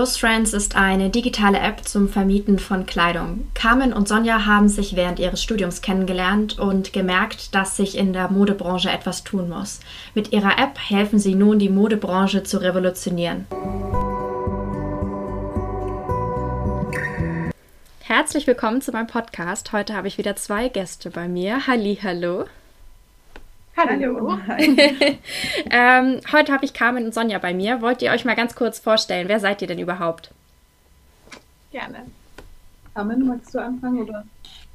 Close Friends ist eine digitale App zum Vermieten von Kleidung. Carmen und Sonja haben sich während ihres Studiums kennengelernt und gemerkt, dass sich in der Modebranche etwas tun muss. Mit ihrer App helfen sie nun, die Modebranche zu revolutionieren. Herzlich willkommen zu meinem Podcast. Heute habe ich wieder zwei Gäste bei mir. Halli, hallo. Hallo. ähm, heute habe ich Carmen und Sonja bei mir. Wollt ihr euch mal ganz kurz vorstellen? Wer seid ihr denn überhaupt? Gerne. Carmen, magst du anfangen oder?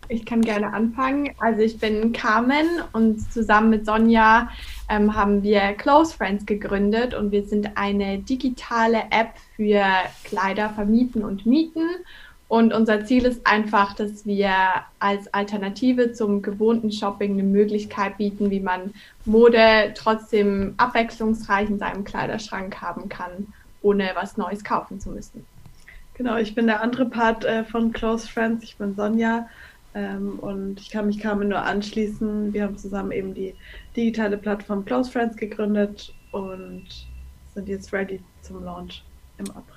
Ich kann gerne anfangen. Also ich bin Carmen und zusammen mit Sonja ähm, haben wir Close Friends gegründet und wir sind eine digitale App für Kleider vermieten und mieten und unser Ziel ist einfach, dass wir als Alternative zum gewohnten Shopping eine Möglichkeit bieten, wie man Mode trotzdem abwechslungsreich in seinem Kleiderschrank haben kann, ohne was Neues kaufen zu müssen. Genau, ich bin der andere Part äh, von Close Friends. Ich bin Sonja ähm, und ich kann mich Carmen nur anschließen. Wir haben zusammen eben die digitale Plattform Close Friends gegründet und sind jetzt ready zum Launch im April.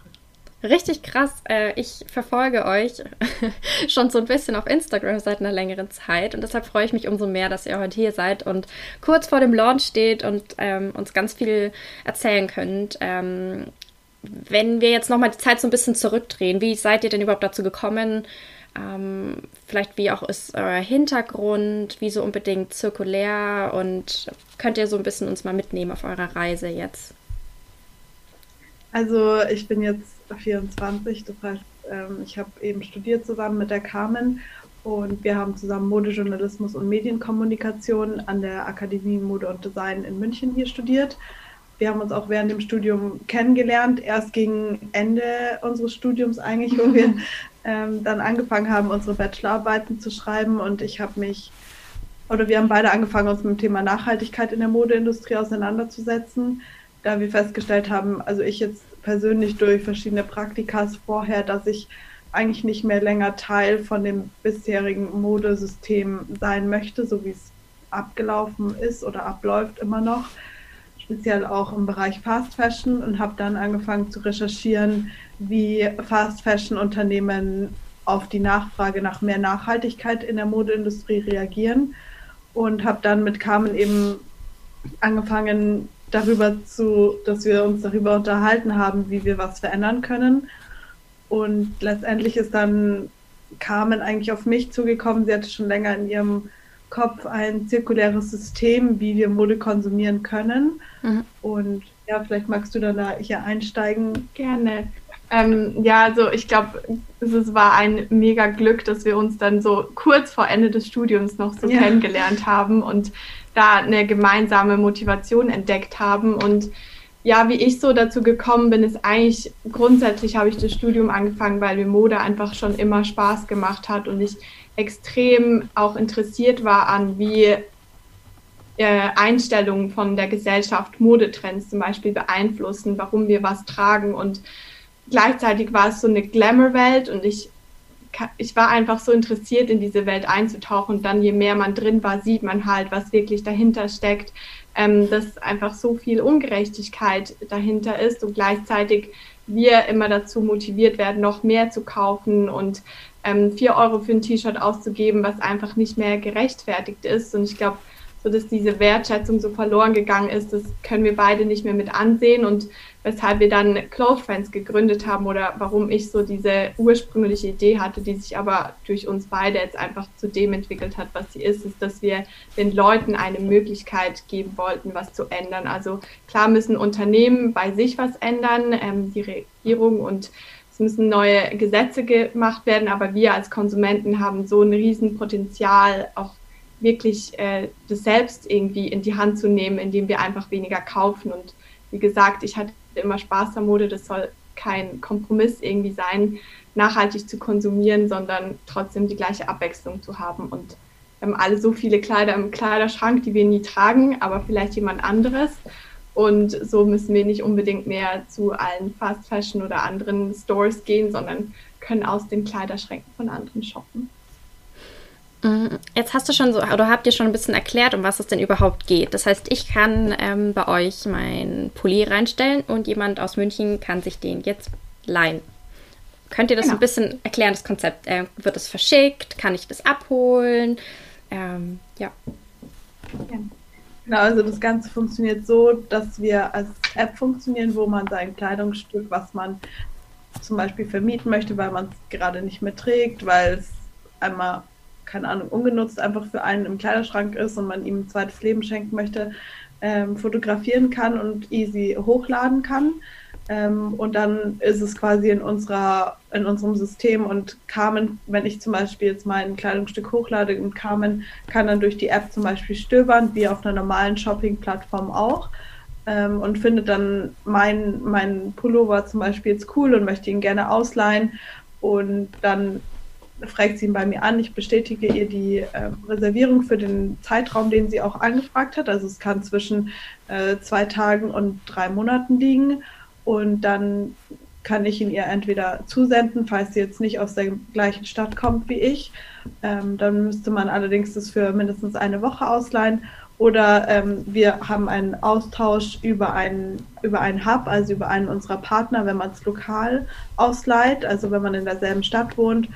Richtig krass. Äh, ich verfolge euch schon so ein bisschen auf Instagram seit einer längeren Zeit und deshalb freue ich mich umso mehr, dass ihr heute hier seid und kurz vor dem Launch steht und ähm, uns ganz viel erzählen könnt. Ähm, wenn wir jetzt nochmal die Zeit so ein bisschen zurückdrehen, wie seid ihr denn überhaupt dazu gekommen? Ähm, vielleicht wie auch ist euer Hintergrund, wieso unbedingt zirkulär und könnt ihr so ein bisschen uns mal mitnehmen auf eurer Reise jetzt? Also ich bin jetzt 24, das heißt, ähm, ich habe eben studiert zusammen mit der Carmen und wir haben zusammen Modejournalismus und Medienkommunikation an der Akademie Mode und Design in München hier studiert. Wir haben uns auch während dem Studium kennengelernt, erst gegen Ende unseres Studiums eigentlich, wo wir ähm, dann angefangen haben, unsere Bachelorarbeiten zu schreiben. Und ich habe mich oder wir haben beide angefangen, uns mit dem Thema Nachhaltigkeit in der Modeindustrie auseinanderzusetzen da wir festgestellt haben, also ich jetzt persönlich durch verschiedene Praktikas vorher, dass ich eigentlich nicht mehr länger Teil von dem bisherigen Modesystem sein möchte, so wie es abgelaufen ist oder abläuft immer noch, speziell auch im Bereich Fast Fashion und habe dann angefangen zu recherchieren, wie Fast Fashion Unternehmen auf die Nachfrage nach mehr Nachhaltigkeit in der Modeindustrie reagieren und habe dann mit Carmen eben angefangen, darüber zu, dass wir uns darüber unterhalten haben, wie wir was verändern können. Und letztendlich ist dann Carmen eigentlich auf mich zugekommen. Sie hatte schon länger in ihrem Kopf ein zirkuläres System, wie wir Mode konsumieren können. Mhm. Und ja, vielleicht magst du dann da hier einsteigen. Gerne. Ähm, ja, also ich glaube, es war ein mega Glück, dass wir uns dann so kurz vor Ende des Studiums noch so ja. kennengelernt haben und da eine gemeinsame Motivation entdeckt haben. Und ja, wie ich so dazu gekommen bin, ist eigentlich grundsätzlich habe ich das Studium angefangen, weil mir Mode einfach schon immer Spaß gemacht hat und ich extrem auch interessiert war an, wie äh, Einstellungen von der Gesellschaft Modetrends zum Beispiel beeinflussen, warum wir was tragen und gleichzeitig war es so eine Glamour-Welt und ich ich war einfach so interessiert, in diese Welt einzutauchen. Und dann, je mehr man drin war, sieht man halt, was wirklich dahinter steckt, ähm, dass einfach so viel Ungerechtigkeit dahinter ist und gleichzeitig wir immer dazu motiviert werden, noch mehr zu kaufen und ähm, vier Euro für ein T-Shirt auszugeben, was einfach nicht mehr gerechtfertigt ist. Und ich glaube, so dass diese Wertschätzung so verloren gegangen ist, das können wir beide nicht mehr mit ansehen und weshalb wir dann Close Friends gegründet haben oder warum ich so diese ursprüngliche Idee hatte, die sich aber durch uns beide jetzt einfach zu dem entwickelt hat, was sie ist, ist, dass wir den Leuten eine Möglichkeit geben wollten, was zu ändern. Also klar müssen Unternehmen bei sich was ändern, ähm, die Regierung und es müssen neue Gesetze gemacht werden, aber wir als Konsumenten haben so ein Riesenpotenzial, auch wirklich äh, das selbst irgendwie in die Hand zu nehmen, indem wir einfach weniger kaufen. Und wie gesagt, ich hatte immer Spaß am Mode, das soll kein Kompromiss irgendwie sein, nachhaltig zu konsumieren, sondern trotzdem die gleiche Abwechslung zu haben. Und wir haben alle so viele Kleider im Kleiderschrank, die wir nie tragen, aber vielleicht jemand anderes. Und so müssen wir nicht unbedingt mehr zu allen Fast Fashion oder anderen Stores gehen, sondern können aus den Kleiderschränken von anderen shoppen. Jetzt hast du schon so, oder habt ihr schon ein bisschen erklärt, um was es denn überhaupt geht. Das heißt, ich kann ähm, bei euch mein Pulli reinstellen und jemand aus München kann sich den jetzt leihen. Könnt ihr das genau. ein bisschen erklären, das Konzept? Äh, wird es verschickt? Kann ich das abholen? Ähm, ja. ja. Genau, also das Ganze funktioniert so, dass wir als App funktionieren, wo man sein Kleidungsstück, was man zum Beispiel vermieten möchte, weil man es gerade nicht mehr trägt, weil es einmal, keine Ahnung, ungenutzt einfach für einen im Kleiderschrank ist und man ihm ein zweites Leben schenken möchte, ähm, fotografieren kann und easy hochladen kann. Ähm, und dann ist es quasi in unserer, in unserem System und Carmen, wenn ich zum Beispiel jetzt mein Kleidungsstück hochlade und Carmen kann dann durch die App zum Beispiel stöbern, wie auf einer normalen Shopping-Plattform auch. Ähm, und findet dann mein, mein Pullover zum Beispiel jetzt cool und möchte ihn gerne ausleihen. Und dann fragt sie ihn bei mir an, ich bestätige ihr die äh, Reservierung für den Zeitraum, den sie auch angefragt hat. Also es kann zwischen äh, zwei Tagen und drei Monaten liegen und dann kann ich ihn ihr entweder zusenden, falls sie jetzt nicht aus der gleichen Stadt kommt wie ich. Ähm, dann müsste man allerdings das für mindestens eine Woche ausleihen. Oder ähm, wir haben einen Austausch über einen, über einen Hub, also über einen unserer Partner, wenn man es lokal ausleiht, also wenn man in derselben Stadt wohnt.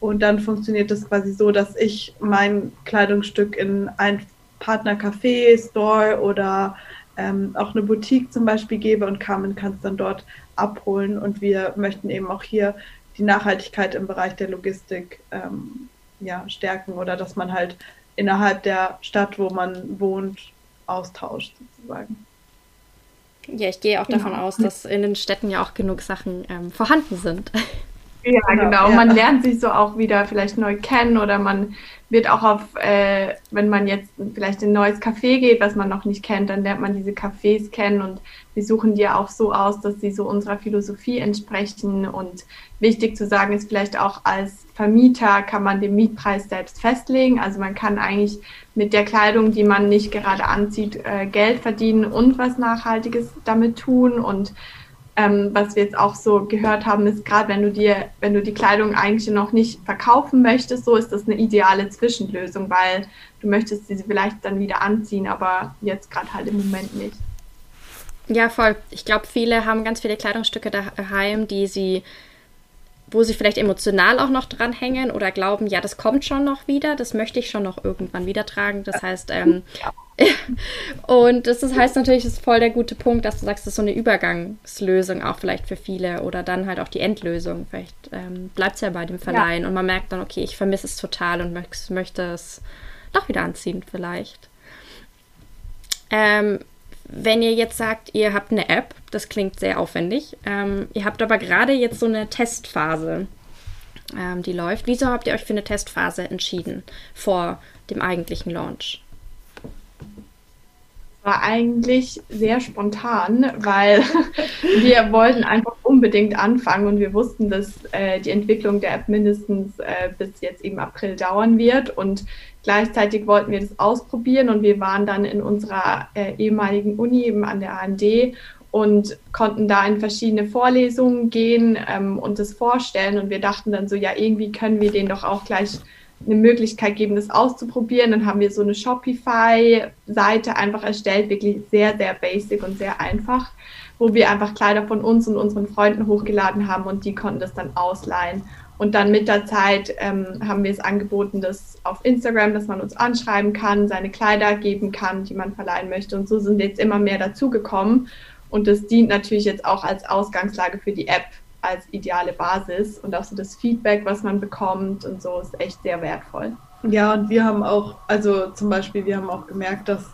Und dann funktioniert es quasi so, dass ich mein Kleidungsstück in ein Partnercafé, Store oder ähm, auch eine Boutique zum Beispiel gebe und Carmen kann es dann dort abholen. Und wir möchten eben auch hier die Nachhaltigkeit im Bereich der Logistik ähm, ja, stärken oder dass man halt innerhalb der Stadt, wo man wohnt, austauscht sozusagen. Ja, ich gehe auch genau. davon aus, dass in den Städten ja auch genug Sachen ähm, vorhanden sind. Ja, genau. genau. Ja. Man lernt sich so auch wieder vielleicht neu kennen oder man wird auch auf, äh, wenn man jetzt vielleicht in ein neues Café geht, was man noch nicht kennt, dann lernt man diese Cafés kennen und wir suchen die auch so aus, dass sie so unserer Philosophie entsprechen. Und wichtig zu sagen ist vielleicht auch als Vermieter kann man den Mietpreis selbst festlegen. Also man kann eigentlich mit der Kleidung, die man nicht gerade anzieht, äh, Geld verdienen und was Nachhaltiges damit tun und ähm, was wir jetzt auch so gehört haben, ist gerade, wenn du dir, wenn du die Kleidung eigentlich noch nicht verkaufen möchtest, so ist das eine ideale Zwischenlösung, weil du möchtest sie vielleicht dann wieder anziehen, aber jetzt gerade halt im Moment nicht. Ja, voll. Ich glaube, viele haben ganz viele Kleidungsstücke daheim, die sie wo sie vielleicht emotional auch noch dran hängen oder glauben, ja, das kommt schon noch wieder, das möchte ich schon noch irgendwann wieder tragen. Das heißt, ähm, und das ist, heißt natürlich, das ist voll der gute Punkt, dass du sagst, das ist so eine Übergangslösung auch vielleicht für viele oder dann halt auch die Endlösung. Vielleicht ähm, bleibt es ja bei dem Verleihen ja. und man merkt dann, okay, ich vermisse es total und möchte, möchte es doch wieder anziehen vielleicht. Ähm, wenn ihr jetzt sagt, ihr habt eine App, das klingt sehr aufwendig, ähm, ihr habt aber gerade jetzt so eine Testphase, ähm, die läuft. Wieso habt ihr euch für eine Testphase entschieden vor dem eigentlichen Launch? War eigentlich sehr spontan, weil wir wollten einfach unbedingt anfangen und wir wussten, dass äh, die Entwicklung der App mindestens äh, bis jetzt eben April dauern wird und Gleichzeitig wollten wir das ausprobieren und wir waren dann in unserer äh, ehemaligen Uni eben an der AND und konnten da in verschiedene Vorlesungen gehen ähm, und das vorstellen. Und wir dachten dann so, ja, irgendwie können wir denen doch auch gleich eine Möglichkeit geben, das auszuprobieren. Dann haben wir so eine Shopify-Seite einfach erstellt, wirklich sehr, sehr basic und sehr einfach, wo wir einfach Kleider von uns und unseren Freunden hochgeladen haben und die konnten das dann ausleihen. Und dann mit der Zeit ähm, haben wir es angeboten, dass auf Instagram, dass man uns anschreiben kann, seine Kleider geben kann, die man verleihen möchte. Und so sind jetzt immer mehr dazugekommen. Und das dient natürlich jetzt auch als Ausgangslage für die App, als ideale Basis. Und auch so das Feedback, was man bekommt und so, ist echt sehr wertvoll. Ja, und wir haben auch, also zum Beispiel, wir haben auch gemerkt, dass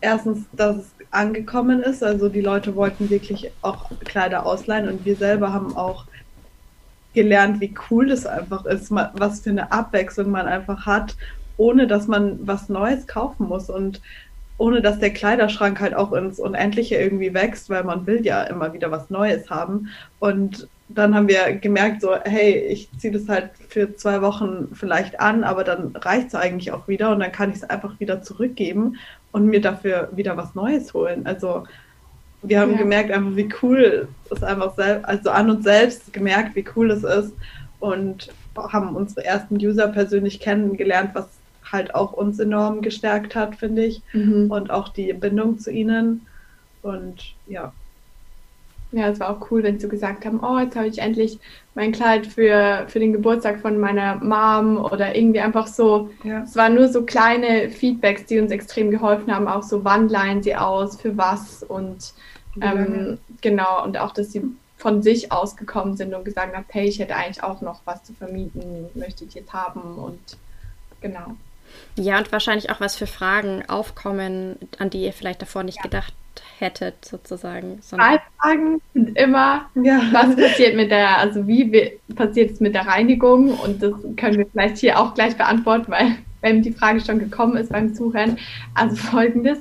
erstens, dass es angekommen ist. Also die Leute wollten wirklich auch Kleider ausleihen und wir selber haben auch gelernt, wie cool das einfach ist, was für eine Abwechslung man einfach hat, ohne dass man was Neues kaufen muss und ohne dass der Kleiderschrank halt auch ins Unendliche irgendwie wächst, weil man will ja immer wieder was Neues haben. Und dann haben wir gemerkt, so, hey, ich ziehe das halt für zwei Wochen vielleicht an, aber dann reicht es eigentlich auch wieder und dann kann ich es einfach wieder zurückgeben und mir dafür wieder was Neues holen. Also wir haben ja. gemerkt, einfach wie cool es einfach selbst, also an uns selbst gemerkt, wie cool es ist und haben unsere ersten User persönlich kennengelernt, was halt auch uns enorm gestärkt hat, finde ich. Mhm. Und auch die Bindung zu ihnen. Und ja. Ja, es war auch cool, wenn sie gesagt haben, oh, jetzt habe ich endlich mein Kleid für, für den Geburtstag von meiner Mom oder irgendwie einfach so. Ja. Es waren nur so kleine Feedbacks, die uns extrem geholfen haben, auch so, wann leihen sie aus, für was und ähm, genau, und auch, dass sie von sich ausgekommen sind und gesagt haben, hey, ich hätte eigentlich auch noch was zu vermieten, möchte ich jetzt haben und genau. Ja, und wahrscheinlich auch was für Fragen aufkommen, an die ihr vielleicht davor nicht ja. gedacht hättet, sozusagen. Zwei Fragen sind immer, ja. was passiert mit der, also wie passiert es mit der Reinigung? Und das können wir vielleicht hier auch gleich beantworten, weil wenn die Frage schon gekommen ist beim Zuhören. Also folgendes.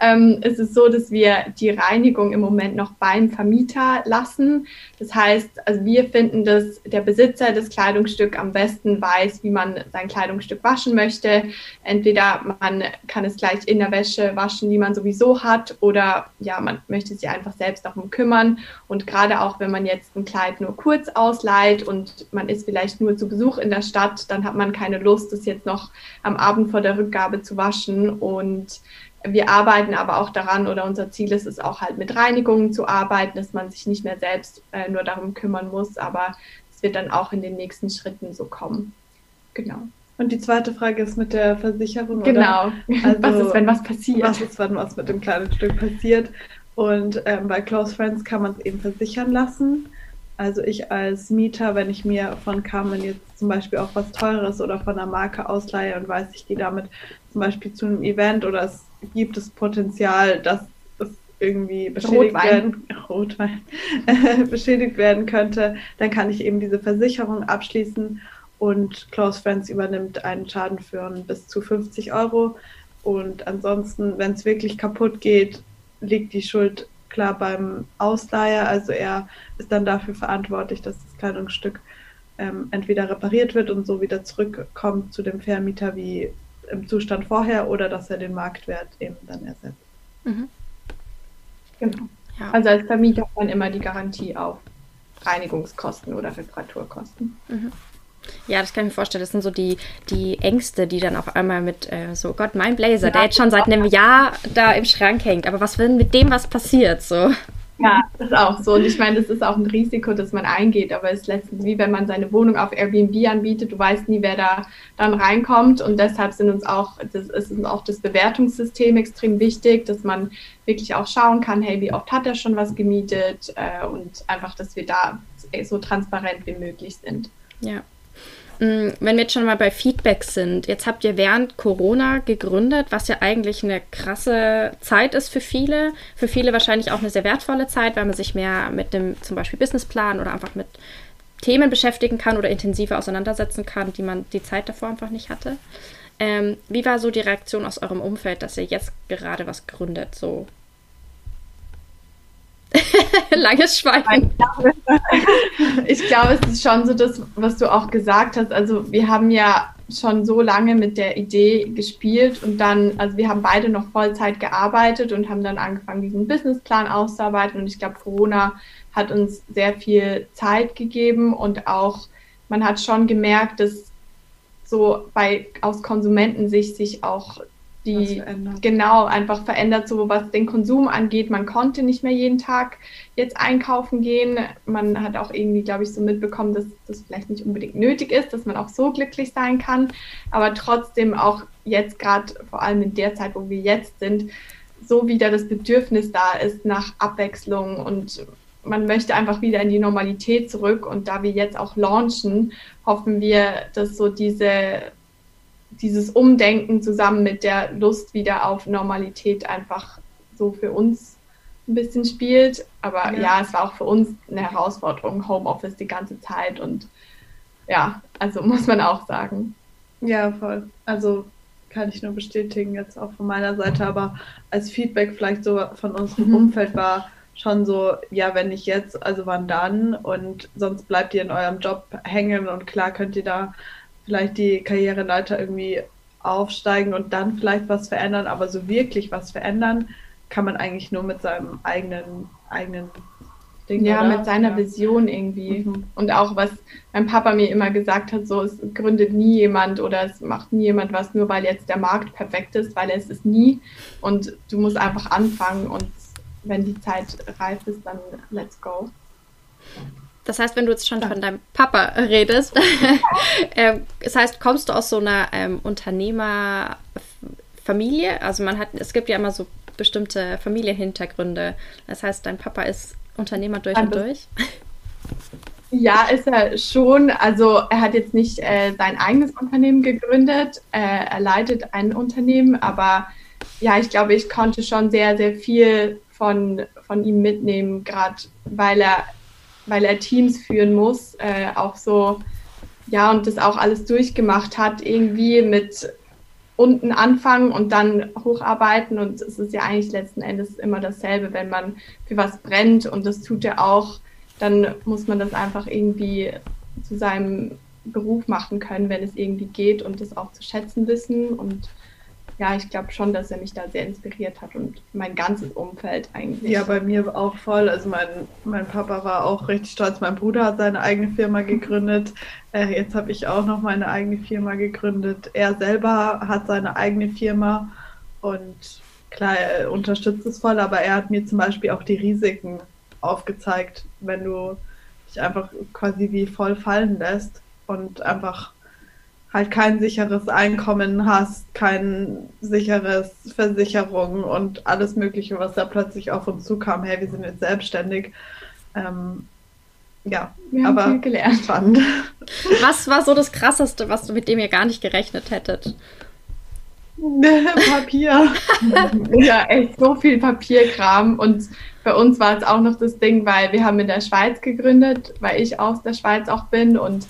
Ähm, es ist so, dass wir die Reinigung im Moment noch beim Vermieter lassen. Das heißt, also wir finden, dass der Besitzer des Kleidungsstücks am besten weiß, wie man sein Kleidungsstück waschen möchte. Entweder man kann es gleich in der Wäsche waschen, die man sowieso hat, oder ja, man möchte sich einfach selbst darum kümmern. Und gerade auch, wenn man jetzt ein Kleid nur kurz ausleiht und man ist vielleicht nur zu Besuch in der Stadt, dann hat man keine Lust, es jetzt noch am Abend vor der Rückgabe zu waschen und wir arbeiten aber auch daran oder unser Ziel ist es auch halt mit Reinigungen zu arbeiten, dass man sich nicht mehr selbst äh, nur darum kümmern muss, aber es wird dann auch in den nächsten Schritten so kommen. Genau. Und die zweite Frage ist mit der Versicherung. Genau. Also, was ist, wenn was passiert? Was ist, wenn was mit dem kleinen Stück passiert? Und ähm, bei Close Friends kann man es eben versichern lassen. Also ich als Mieter, wenn ich mir von Carmen jetzt zum Beispiel auch was Teures oder von einer Marke ausleihe und weiß, ich gehe damit zum Beispiel zu einem Event oder es gibt das Potenzial, dass es irgendwie beschädigt Rotwein. werden, Rotwein, beschädigt werden könnte, dann kann ich eben diese Versicherung abschließen und Close Friends übernimmt einen Schaden für bis zu 50 Euro. Und ansonsten, wenn es wirklich kaputt geht, liegt die Schuld klar beim Ausleiher. Also er ist dann dafür verantwortlich, dass das Kleidungsstück ähm, entweder repariert wird und so wieder zurückkommt zu dem Vermieter wie im Zustand vorher oder dass er den Marktwert eben dann ersetzt. Mhm. Genau. Ja. Also als Vermieter hat man immer die Garantie auf Reinigungskosten oder Reparaturkosten. Mhm. Ja, das kann ich mir vorstellen. Das sind so die, die Ängste, die dann auf einmal mit äh, so, Gott, mein Blazer, ja, der jetzt schon seit einem Jahr da im Schrank hängt. Aber was, wenn mit dem was passiert? So. Ja, das ist auch so. Und ich meine, das ist auch ein Risiko, das man eingeht. Aber es ist letztens wie wenn man seine Wohnung auf Airbnb anbietet. Du weißt nie, wer da dann reinkommt. Und deshalb sind uns auch, das ist uns auch das Bewertungssystem extrem wichtig, dass man wirklich auch schauen kann, hey, wie oft hat er schon was gemietet? Äh, und einfach, dass wir da so transparent wie möglich sind. Ja. Mm, wenn wir jetzt schon mal bei Feedback sind, jetzt habt ihr während Corona gegründet, was ja eigentlich eine krasse Zeit ist für viele. Für viele wahrscheinlich auch eine sehr wertvolle Zeit, weil man sich mehr mit dem zum Beispiel Businessplan oder einfach mit Themen beschäftigen kann oder intensiver auseinandersetzen kann, die man die Zeit davor einfach nicht hatte. Ähm, wie war so die Reaktion aus eurem Umfeld, dass ihr jetzt gerade was gründet? So Langes Schweigen. Ich glaube, es ist schon so das, was du auch gesagt hast. Also wir haben ja schon so lange mit der Idee gespielt und dann, also wir haben beide noch Vollzeit gearbeitet und haben dann angefangen, diesen Businessplan auszuarbeiten. Und ich glaube, Corona hat uns sehr viel Zeit gegeben und auch man hat schon gemerkt, dass so bei aus Konsumentensicht sich auch die genau einfach verändert, so was den Konsum angeht. Man konnte nicht mehr jeden Tag jetzt einkaufen gehen. Man hat auch irgendwie, glaube ich, so mitbekommen, dass das vielleicht nicht unbedingt nötig ist, dass man auch so glücklich sein kann. Aber trotzdem auch jetzt gerade, vor allem in der Zeit, wo wir jetzt sind, so wieder das Bedürfnis da ist nach Abwechslung und man möchte einfach wieder in die Normalität zurück. Und da wir jetzt auch launchen, hoffen wir, dass so diese dieses Umdenken zusammen mit der Lust wieder auf Normalität einfach so für uns ein bisschen spielt. Aber ja, ja es war auch für uns eine Herausforderung, Homeoffice die ganze Zeit und ja, also muss man auch sagen. Ja, voll. Also kann ich nur bestätigen, jetzt auch von meiner Seite, aber als Feedback vielleicht so von unserem mhm. Umfeld war schon so, ja, wenn nicht jetzt, also wann dann? Und sonst bleibt ihr in eurem Job hängen und klar könnt ihr da vielleicht die Karriereleiter irgendwie aufsteigen und dann vielleicht was verändern, aber so wirklich was verändern kann man eigentlich nur mit seinem eigenen, eigenen Ding, ja, oder? mit seiner ja. Vision irgendwie. Mhm. Und auch was mein Papa mir immer gesagt hat, so es gründet nie jemand oder es macht nie jemand was, nur weil jetzt der Markt perfekt ist, weil es ist nie. Und du musst einfach anfangen und wenn die Zeit reif ist, dann let's go. Das heißt, wenn du jetzt schon ja. von deinem Papa redest, äh, das heißt, kommst du aus so einer ähm, Unternehmerfamilie? Also man hat, es gibt ja immer so bestimmte Familienhintergründe. Das heißt, dein Papa ist Unternehmer durch und durch. Ja, ist er schon. Also er hat jetzt nicht äh, sein eigenes Unternehmen gegründet. Äh, er leitet ein Unternehmen, aber ja, ich glaube, ich konnte schon sehr, sehr viel von, von ihm mitnehmen, gerade weil er weil er Teams führen muss, äh, auch so, ja, und das auch alles durchgemacht hat, irgendwie mit unten anfangen und dann hocharbeiten. Und es ist ja eigentlich letzten Endes immer dasselbe, wenn man für was brennt und das tut er auch, dann muss man das einfach irgendwie zu seinem Beruf machen können, wenn es irgendwie geht und das auch zu schätzen wissen. Und ja, ich glaube schon, dass er mich da sehr inspiriert hat und mein ganzes Umfeld eigentlich. Ja, bei mir auch voll. Also mein, mein Papa war auch richtig stolz. Mein Bruder hat seine eigene Firma gegründet. Äh, jetzt habe ich auch noch meine eigene Firma gegründet. Er selber hat seine eigene Firma und klar, er unterstützt es voll, aber er hat mir zum Beispiel auch die Risiken aufgezeigt, wenn du dich einfach quasi wie voll fallen lässt und einfach halt kein sicheres Einkommen hast, kein sicheres Versicherung und alles Mögliche, was da plötzlich auf uns zukam. Hey, wir sind jetzt selbstständig. Ähm, ja, wir haben aber viel gelernt. Spannend. Was war so das Krasseste, was du mit dem ihr gar nicht gerechnet hättet? Papier. ja, echt so viel Papierkram. Und bei uns war es auch noch das Ding, weil wir haben in der Schweiz gegründet, weil ich aus der Schweiz auch bin und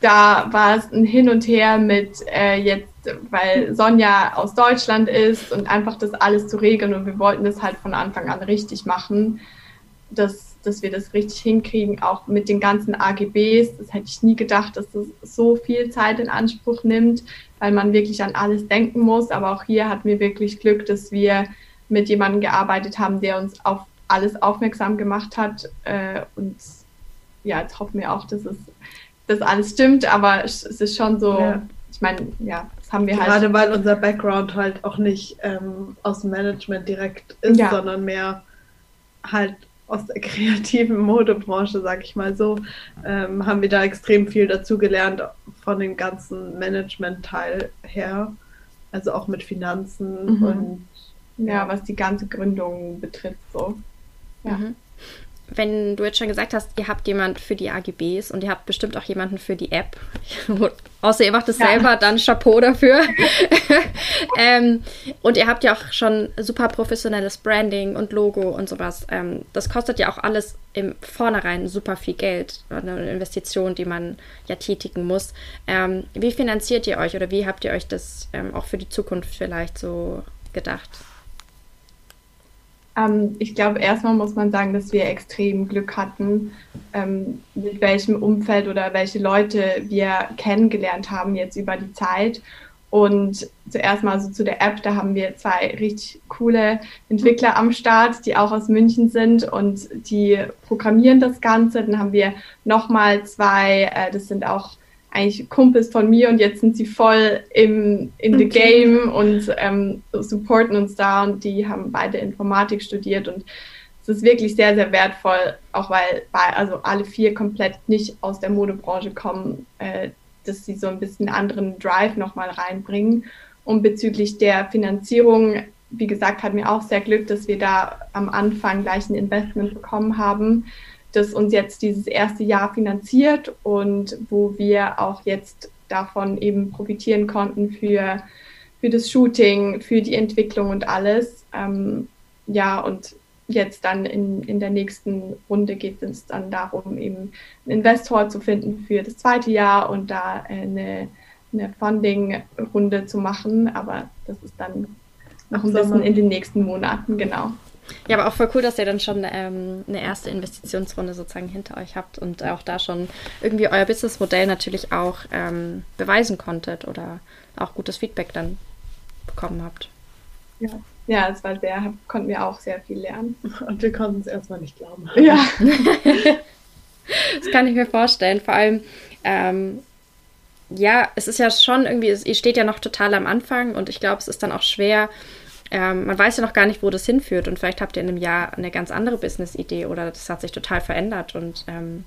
da war es ein Hin und Her mit äh, jetzt, weil Sonja aus Deutschland ist und einfach das alles zu regeln und wir wollten das halt von Anfang an richtig machen, dass, dass wir das richtig hinkriegen, auch mit den ganzen AGBs. Das hätte ich nie gedacht, dass das so viel Zeit in Anspruch nimmt, weil man wirklich an alles denken muss. Aber auch hier hatten wir wirklich Glück, dass wir mit jemandem gearbeitet haben, der uns auf alles aufmerksam gemacht hat. Äh, und ja, jetzt hoffen wir auch, dass es das alles stimmt, aber es ist schon so, ja. ich meine, ja, das haben wir Gerade halt. Gerade weil unser Background halt auch nicht ähm, aus dem Management direkt ist, ja. sondern mehr halt aus der kreativen Modebranche, sag ich mal so, ähm, haben wir da extrem viel dazu gelernt von dem ganzen Management-Teil her. Also auch mit Finanzen mhm. und ja, ja, was die ganze Gründung betrifft, so. Ja. Mhm wenn du jetzt schon gesagt hast, ihr habt jemand für die AGBs und ihr habt bestimmt auch jemanden für die App, außer ihr macht es ja. selber, dann Chapeau dafür. ähm, und ihr habt ja auch schon super professionelles Branding und Logo und sowas. Ähm, das kostet ja auch alles im Vornherein super viel Geld, eine Investition, die man ja tätigen muss. Ähm, wie finanziert ihr euch oder wie habt ihr euch das ähm, auch für die Zukunft vielleicht so gedacht? Ähm, ich glaube, erstmal muss man sagen, dass wir extrem Glück hatten, ähm, mit welchem Umfeld oder welche Leute wir kennengelernt haben jetzt über die Zeit. Und zuerst mal so zu der App, da haben wir zwei richtig coole Entwickler am Start, die auch aus München sind und die programmieren das Ganze. Dann haben wir nochmal zwei, äh, das sind auch eigentlich Kumpels von mir und jetzt sind sie voll im, in the game und ähm, supporten uns da und die haben beide Informatik studiert und es ist wirklich sehr, sehr wertvoll, auch weil bei, also alle vier komplett nicht aus der Modebranche kommen, äh, dass sie so ein bisschen anderen Drive nochmal reinbringen. Und bezüglich der Finanzierung, wie gesagt, hat mir auch sehr Glück, dass wir da am Anfang gleich ein Investment bekommen haben das uns jetzt dieses erste Jahr finanziert und wo wir auch jetzt davon eben profitieren konnten für, für das Shooting, für die Entwicklung und alles. Ähm, ja, und jetzt dann in, in der nächsten Runde geht es dann darum, eben einen Investor zu finden für das zweite Jahr und da eine, eine Funding-Runde zu machen. Aber das ist dann noch ein bisschen in den nächsten Monaten, genau. Ja, aber auch voll cool, dass ihr dann schon ähm, eine erste Investitionsrunde sozusagen hinter euch habt und auch da schon irgendwie euer Businessmodell natürlich auch ähm, beweisen konntet oder auch gutes Feedback dann bekommen habt. Ja, ja, es war sehr, konnten wir auch sehr viel lernen. Und wir konnten es erstmal nicht glauben. Ja. das kann ich mir vorstellen. Vor allem, ähm, ja, es ist ja schon irgendwie, ihr steht ja noch total am Anfang und ich glaube, es ist dann auch schwer. Ähm, man weiß ja noch gar nicht, wo das hinführt und vielleicht habt ihr in einem Jahr eine ganz andere Business-Idee oder das hat sich total verändert und ähm,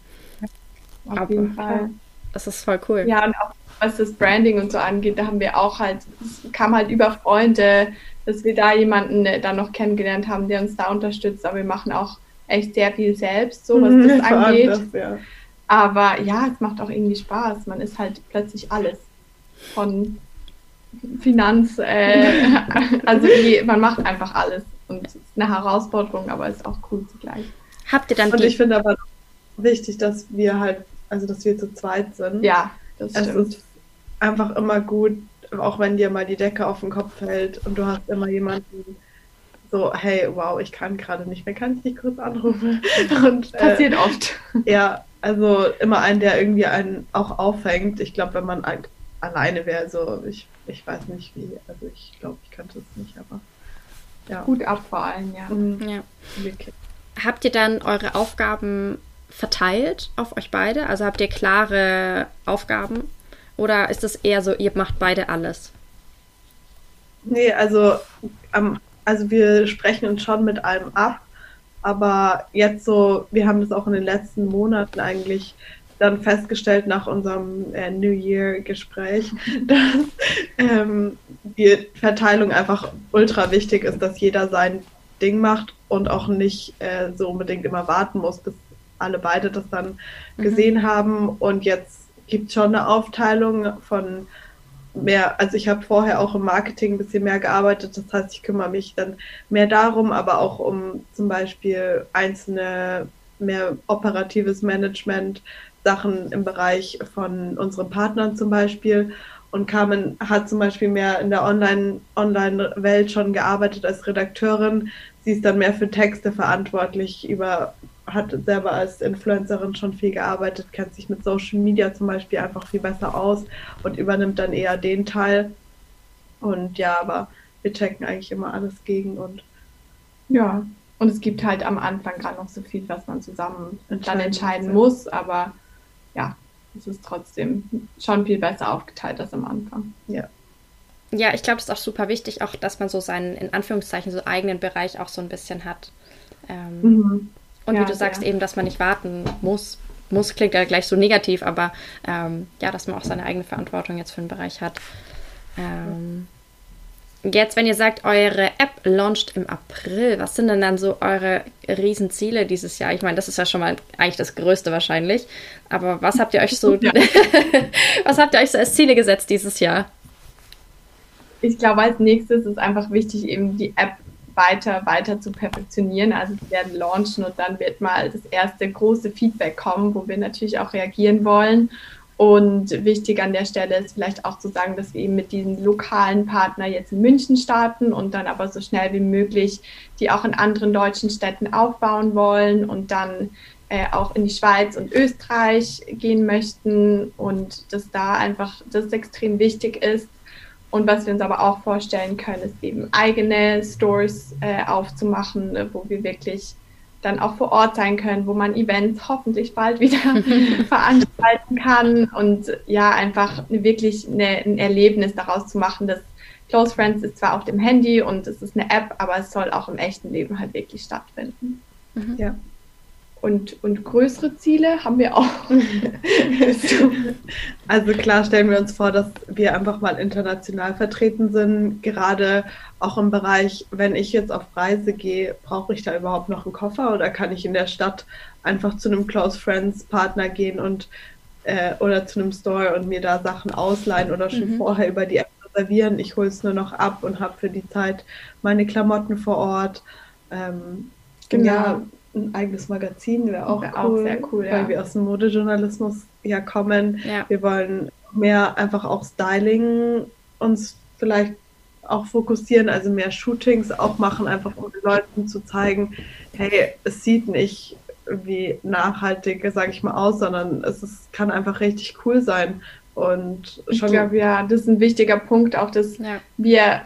auf jeden Fall. Das ist voll cool. Ja, und auch was das Branding und so angeht, da haben wir auch halt, es kam halt über Freunde, dass wir da jemanden äh, dann noch kennengelernt haben, der uns da unterstützt, aber wir machen auch echt sehr viel selbst, so was das angeht. Das, ja. Aber ja, es macht auch irgendwie Spaß. Man ist halt plötzlich alles. Von Finanz, äh, also die, man macht einfach alles. Und es ist eine Herausforderung, aber es ist auch cool zugleich. Habt ihr dann Und ich finde aber wichtig, dass wir halt, also dass wir zu zweit sind. Ja, das stimmt. Es ist einfach immer gut, auch wenn dir mal die Decke auf den Kopf fällt und du hast immer jemanden, so, hey, wow, ich kann gerade nicht mehr, kann ich dich kurz anrufen? Und, äh, Passiert oft. Ja, also immer einen, der irgendwie einen auch auffängt. Ich glaube, wenn man alleine wäre, so, ich, ich weiß nicht wie, also ich glaube, ich könnte es nicht, aber ja. Gut ab vor allem, ja. Mhm. ja. Habt ihr dann eure Aufgaben verteilt auf euch beide? Also habt ihr klare Aufgaben? Oder ist es eher so, ihr macht beide alles? Nee, also, ähm, also wir sprechen uns schon mit allem ab. Aber jetzt so, wir haben das auch in den letzten Monaten eigentlich dann festgestellt nach unserem äh, New Year-Gespräch, dass ähm, die Verteilung einfach ultra wichtig ist, dass jeder sein Ding macht und auch nicht äh, so unbedingt immer warten muss, bis alle beide das dann mhm. gesehen haben. Und jetzt gibt es schon eine Aufteilung von mehr, also ich habe vorher auch im Marketing ein bisschen mehr gearbeitet, das heißt, ich kümmere mich dann mehr darum, aber auch um zum Beispiel einzelne mehr operatives Management, Sachen im Bereich von unseren Partnern zum Beispiel. Und Carmen hat zum Beispiel mehr in der Online-Welt Online schon gearbeitet als Redakteurin. Sie ist dann mehr für Texte verantwortlich über hat selber als Influencerin schon viel gearbeitet, kennt sich mit Social Media zum Beispiel einfach viel besser aus und übernimmt dann eher den Teil. Und ja, aber wir checken eigentlich immer alles gegen und ja. Und es gibt halt am Anfang gerade noch so viel, was man zusammen dann entscheiden muss, aber ja, es ist trotzdem schon viel besser aufgeteilt als am Anfang. Ja. Ja, ich glaube, es ist auch super wichtig, auch dass man so seinen, in Anführungszeichen, so eigenen Bereich auch so ein bisschen hat. Ähm, mhm. Und ja, wie du sagst, ja. eben, dass man nicht warten muss. Muss klingt ja gleich so negativ, aber ähm, ja, dass man auch seine eigene Verantwortung jetzt für den Bereich hat. Ähm, jetzt, wenn ihr sagt, eure App launcht im April, was sind denn dann so eure Riesenziele dieses Jahr? Ich meine, das ist ja schon mal eigentlich das Größte wahrscheinlich. Aber was habt ihr euch so, ja. was habt ihr euch so als Ziele gesetzt dieses Jahr? Ich glaube, als nächstes ist einfach wichtig, eben die App weiter, weiter zu perfektionieren. Also wir werden launchen und dann wird mal das erste große Feedback kommen, wo wir natürlich auch reagieren wollen. Und wichtig an der Stelle ist vielleicht auch zu sagen, dass wir eben mit diesen lokalen Partner jetzt in München starten und dann aber so schnell wie möglich die auch in anderen deutschen Städten aufbauen wollen und dann äh, auch in die Schweiz und Österreich gehen möchten und dass da einfach das extrem wichtig ist, und was wir uns aber auch vorstellen können, ist eben eigene Stores äh, aufzumachen, wo wir wirklich dann auch vor Ort sein können, wo man Events hoffentlich bald wieder veranstalten kann und ja, einfach wirklich eine, ein Erlebnis daraus zu machen. Das Close Friends ist zwar auf dem Handy und es ist eine App, aber es soll auch im echten Leben halt wirklich stattfinden. Mhm. Ja. Und, und größere Ziele haben wir auch. also klar stellen wir uns vor, dass wir einfach mal international vertreten sind. Gerade auch im Bereich, wenn ich jetzt auf Reise gehe, brauche ich da überhaupt noch einen Koffer oder kann ich in der Stadt einfach zu einem Close Friends Partner gehen und äh, oder zu einem Store und mir da Sachen ausleihen oder schon mhm. vorher über die App reservieren. Ich hole es nur noch ab und habe für die Zeit meine Klamotten vor Ort. Ähm, genau. Ja, ein eigenes Magazin wäre auch, wär cool, auch sehr cool, weil ja. wir aus dem Modejournalismus ja kommen. Ja. Wir wollen mehr einfach auch Styling uns vielleicht auch fokussieren, also mehr Shootings auch machen, einfach um den Leuten zu zeigen, hey, es sieht nicht wie nachhaltig, sage ich mal, aus, sondern es ist, kann einfach richtig cool sein. Und ich glaube, ja, das ist ein wichtiger Punkt, auch dass ja. wir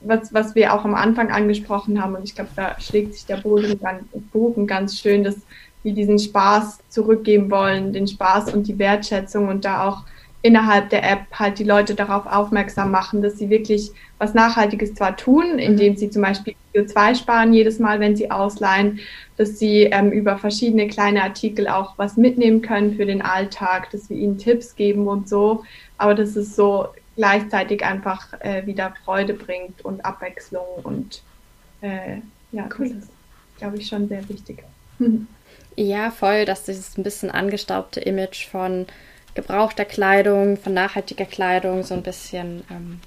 was, was wir auch am Anfang angesprochen haben, und ich glaube, da schlägt sich der Boden ganz, Bogen ganz schön, dass wir diesen Spaß zurückgeben wollen, den Spaß und die Wertschätzung und da auch innerhalb der App halt die Leute darauf aufmerksam machen, dass sie wirklich was Nachhaltiges zwar tun, indem mhm. sie zum Beispiel CO2 sparen jedes Mal, wenn sie ausleihen, dass sie ähm, über verschiedene kleine Artikel auch was mitnehmen können für den Alltag, dass wir ihnen Tipps geben und so, aber dass es so gleichzeitig einfach äh, wieder Freude bringt und Abwechslung und äh, ja, cool. das ist, glaube ich, schon sehr wichtig. Ja, voll, dass dieses ein bisschen angestaubte Image von gebrauchter Kleidung, von nachhaltiger Kleidung so ein bisschen. Ähm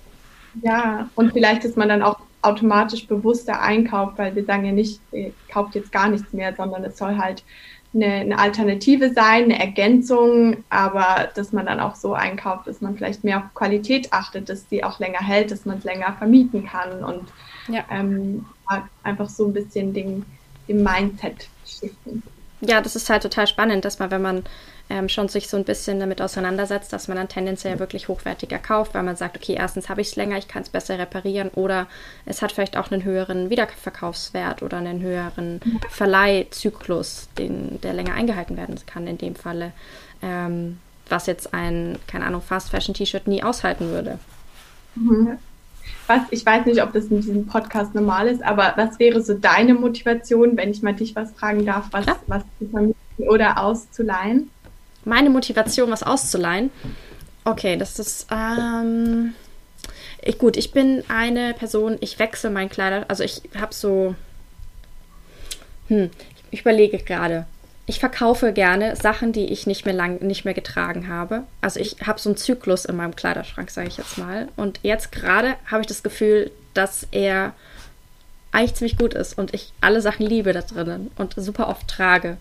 ja, und vielleicht ist man dann auch automatisch bewusster einkauft, weil wir sagen ja nicht, ihr kauft jetzt gar nichts mehr, sondern es soll halt eine, eine, Alternative sein, eine Ergänzung, aber dass man dann auch so einkauft, dass man vielleicht mehr auf Qualität achtet, dass die auch länger hält, dass man es länger vermieten kann und ja. ähm, einfach so ein bisschen den, den Mindset shiften. Ja, das ist halt total spannend, dass man, wenn man ähm, schon sich so ein bisschen damit auseinandersetzt, dass man dann tendenziell wirklich hochwertiger kauft, weil man sagt, okay, erstens habe ich es länger, ich kann es besser reparieren oder es hat vielleicht auch einen höheren Wiederverkaufswert oder einen höheren Verleihzyklus, den, der länger eingehalten werden kann in dem Falle, ähm, was jetzt ein, keine Ahnung, Fast Fashion T-Shirt nie aushalten würde. Mhm. Was, ich weiß nicht, ob das in diesem Podcast normal ist, aber was wäre so deine Motivation, wenn ich mal dich was fragen darf, was, was zu vermieten oder auszuleihen? meine Motivation, was auszuleihen. Okay, das ist. Ähm, ich, gut, ich bin eine Person, ich wechsle mein Kleider. Also ich habe so. Hm, ich überlege gerade. Ich verkaufe gerne Sachen, die ich nicht mehr lang nicht mehr getragen habe. Also ich habe so einen Zyklus in meinem Kleiderschrank, sage ich jetzt mal. Und jetzt gerade habe ich das Gefühl, dass er eigentlich ziemlich gut ist und ich alle Sachen liebe da drinnen und super oft trage.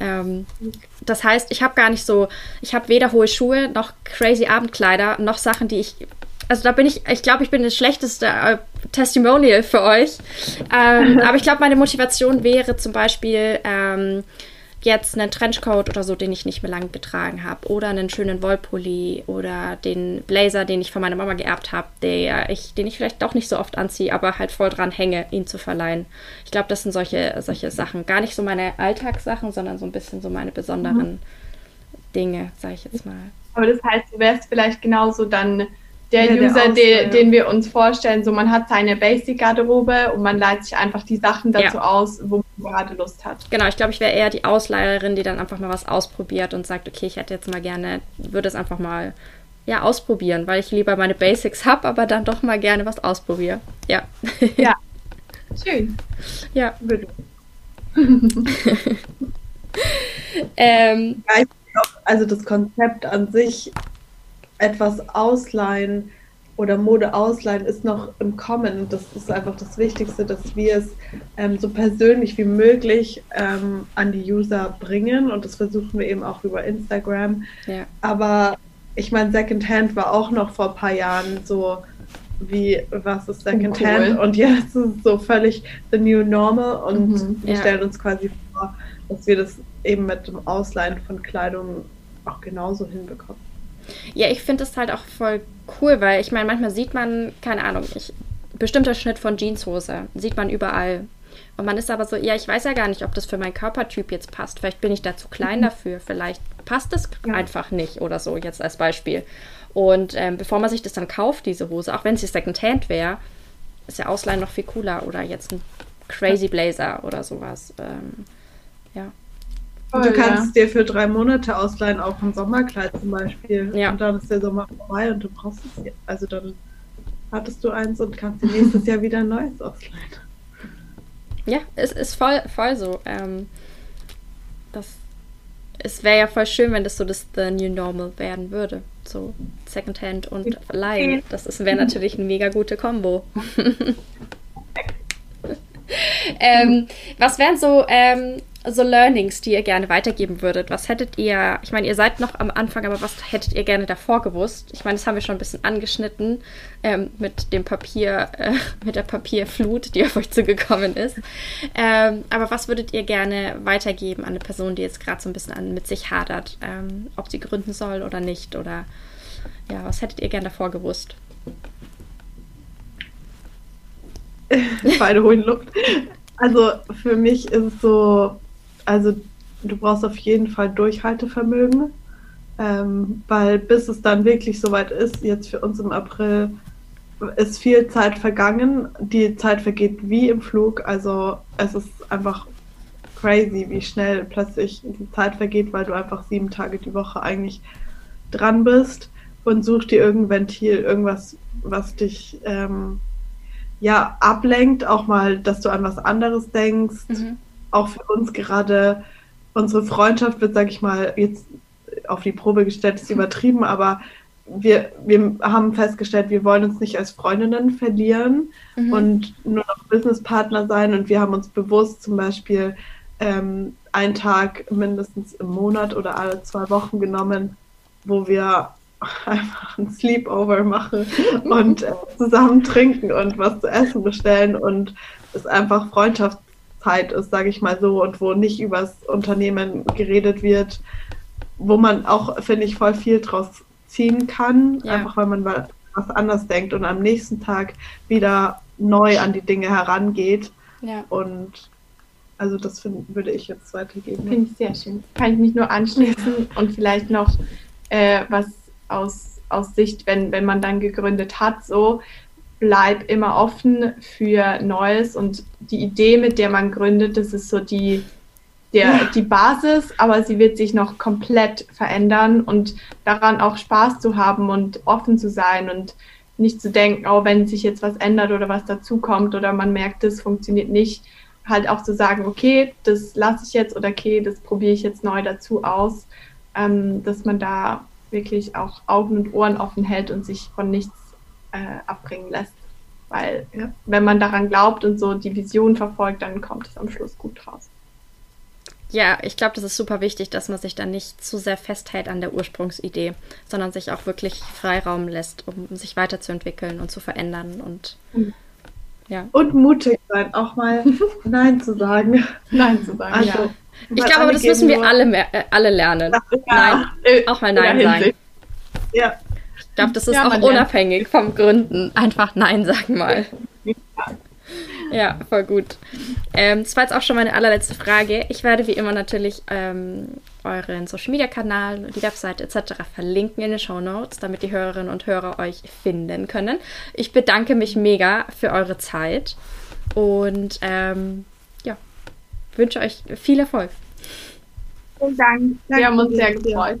Ähm, das heißt, ich habe gar nicht so, ich habe weder hohe Schuhe noch crazy Abendkleider noch Sachen, die ich. Also da bin ich, ich glaube, ich bin das schlechteste äh, Testimonial für euch. Ähm, aber ich glaube, meine Motivation wäre zum Beispiel, ähm, jetzt einen Trenchcoat oder so, den ich nicht mehr lange getragen habe, oder einen schönen Wollpulli oder den Blazer, den ich von meiner Mama geerbt habe, der ich, den ich vielleicht doch nicht so oft anziehe, aber halt voll dran hänge, ihn zu verleihen. Ich glaube, das sind solche, solche Sachen. Gar nicht so meine Alltagssachen, sondern so ein bisschen so meine besonderen mhm. Dinge, sage ich jetzt mal. Aber das heißt, du wärst vielleicht genauso dann der ja, User, der den, den, wir uns vorstellen, so man hat seine Basic-Garderobe und man leitet sich einfach die Sachen dazu ja. aus, wo man gerade Lust hat. Genau, ich glaube, ich wäre eher die Ausleiherin, die dann einfach mal was ausprobiert und sagt, okay, ich hätte jetzt mal gerne, würde es einfach mal ja, ausprobieren, weil ich lieber meine Basics habe, aber dann doch mal gerne was ausprobiere. Ja. Ja. Schön. Ja. ähm, also das Konzept an sich etwas ausleihen oder Mode ausleihen ist noch im Kommen. Das ist einfach das Wichtigste, dass wir es ähm, so persönlich wie möglich ähm, an die User bringen und das versuchen wir eben auch über Instagram. Ja. Aber ich meine, Secondhand war auch noch vor ein paar Jahren so wie was ist Secondhand cool. und jetzt ist es so völlig the new normal und mhm, wir ja. stellen uns quasi vor, dass wir das eben mit dem Ausleihen von Kleidung auch genauso hinbekommen. Ja, ich finde es halt auch voll cool, weil ich meine, manchmal sieht man, keine Ahnung, ich, bestimmter Schnitt von Jeanshose sieht man überall. Und man ist aber so, ja, ich weiß ja gar nicht, ob das für meinen Körpertyp jetzt passt. Vielleicht bin ich da zu klein mhm. dafür. Vielleicht passt es ja. einfach nicht oder so, jetzt als Beispiel. Und ähm, bevor man sich das dann kauft, diese Hose, auch wenn sie Secondhand wäre, ist ja Ausleihen noch viel cooler. Oder jetzt ein Crazy Blazer oder sowas. Ähm, ja. Voll, du kannst ja. dir für drei Monate ausleihen, auch ein Sommerkleid zum Beispiel. Ja. Und dann ist der Sommer vorbei und du brauchst es. Jetzt. Also dann hattest du eins und kannst dir nächstes Jahr wieder ein neues ausleihen. Ja, es ist voll, voll so. Ähm, das, es wäre ja voll schön, wenn das so das The New Normal werden würde. So Secondhand und Leihen. Das wäre natürlich eine mega gute Kombo. ähm, was wären so ähm, so Learnings, die ihr gerne weitergeben würdet? Was hättet ihr, ich meine, ihr seid noch am Anfang, aber was hättet ihr gerne davor gewusst? Ich meine, das haben wir schon ein bisschen angeschnitten ähm, mit dem Papier, äh, mit der Papierflut, die auf euch zugekommen ist. Ähm, aber was würdet ihr gerne weitergeben an eine Person, die jetzt gerade so ein bisschen an, mit sich hadert, ähm, ob sie gründen soll oder nicht? Oder ja, was hättet ihr gerne davor gewusst? beide holen Luft. Also für mich ist es so, also du brauchst auf jeden Fall Durchhaltevermögen, ähm, weil bis es dann wirklich soweit ist, jetzt für uns im April, ist viel Zeit vergangen. Die Zeit vergeht wie im Flug. Also es ist einfach crazy, wie schnell plötzlich die Zeit vergeht, weil du einfach sieben Tage die Woche eigentlich dran bist und suchst dir irgendein Ventil, irgendwas, was dich ähm, ja ablenkt, auch mal, dass du an was anderes denkst. Mhm. Auch für uns gerade unsere Freundschaft wird, sag ich mal, jetzt auf die Probe gestellt, ist übertrieben, aber wir, wir haben festgestellt, wir wollen uns nicht als Freundinnen verlieren mhm. und nur noch Businesspartner sein. Und wir haben uns bewusst zum Beispiel ähm, einen Tag mindestens im Monat oder alle zwei Wochen genommen, wo wir einfach ein Sleepover machen und äh, zusammen trinken und was zu essen bestellen und es einfach Freundschaftszeit ist, sage ich mal so, und wo nicht übers Unternehmen geredet wird, wo man auch, finde ich, voll viel draus ziehen kann, ja. einfach weil man was anders denkt und am nächsten Tag wieder neu an die Dinge herangeht. Ja. Und also das find, würde ich jetzt weitergeben. Finde ich sehr schön. Kann ich mich nur anschließen und vielleicht noch äh, was aus, aus Sicht, wenn, wenn man dann gegründet hat, so bleib immer offen für Neues und die Idee, mit der man gründet, das ist so die, der, ja. die Basis, aber sie wird sich noch komplett verändern und daran auch Spaß zu haben und offen zu sein und nicht zu denken, oh, wenn sich jetzt was ändert oder was dazukommt oder man merkt, das funktioniert nicht, halt auch zu sagen, okay, das lasse ich jetzt oder okay, das probiere ich jetzt neu dazu aus, ähm, dass man da wirklich auch Augen und Ohren offen hält und sich von nichts äh, abbringen lässt. Weil ja. wenn man daran glaubt und so die Vision verfolgt, dann kommt es am Schluss gut raus. Ja, ich glaube, das ist super wichtig, dass man sich dann nicht zu sehr festhält an der Ursprungsidee, sondern sich auch wirklich Freiraum lässt, um sich weiterzuentwickeln und zu verändern und mhm. ja. Und mutig sein, auch mal Nein zu sagen. Nein zu sagen, also, ja. Ich glaube, aber das müssen wir alle, äh, alle lernen. Ja. Nein, äh, auch mal Nein sagen. Ja. Ich glaube, das ist ja, auch unabhängig lernt. vom Gründen. Einfach Nein sagen mal. Ja, voll gut. Ähm, das war jetzt auch schon meine allerletzte Frage. Ich werde wie immer natürlich ähm, euren Social Media Kanal, die Website etc. verlinken in den Show Notes, damit die Hörerinnen und Hörer euch finden können. Ich bedanke mich mega für eure Zeit und ähm, wünsche euch viel Erfolg. Vielen Dank. Wir haben uns sehr gefreut.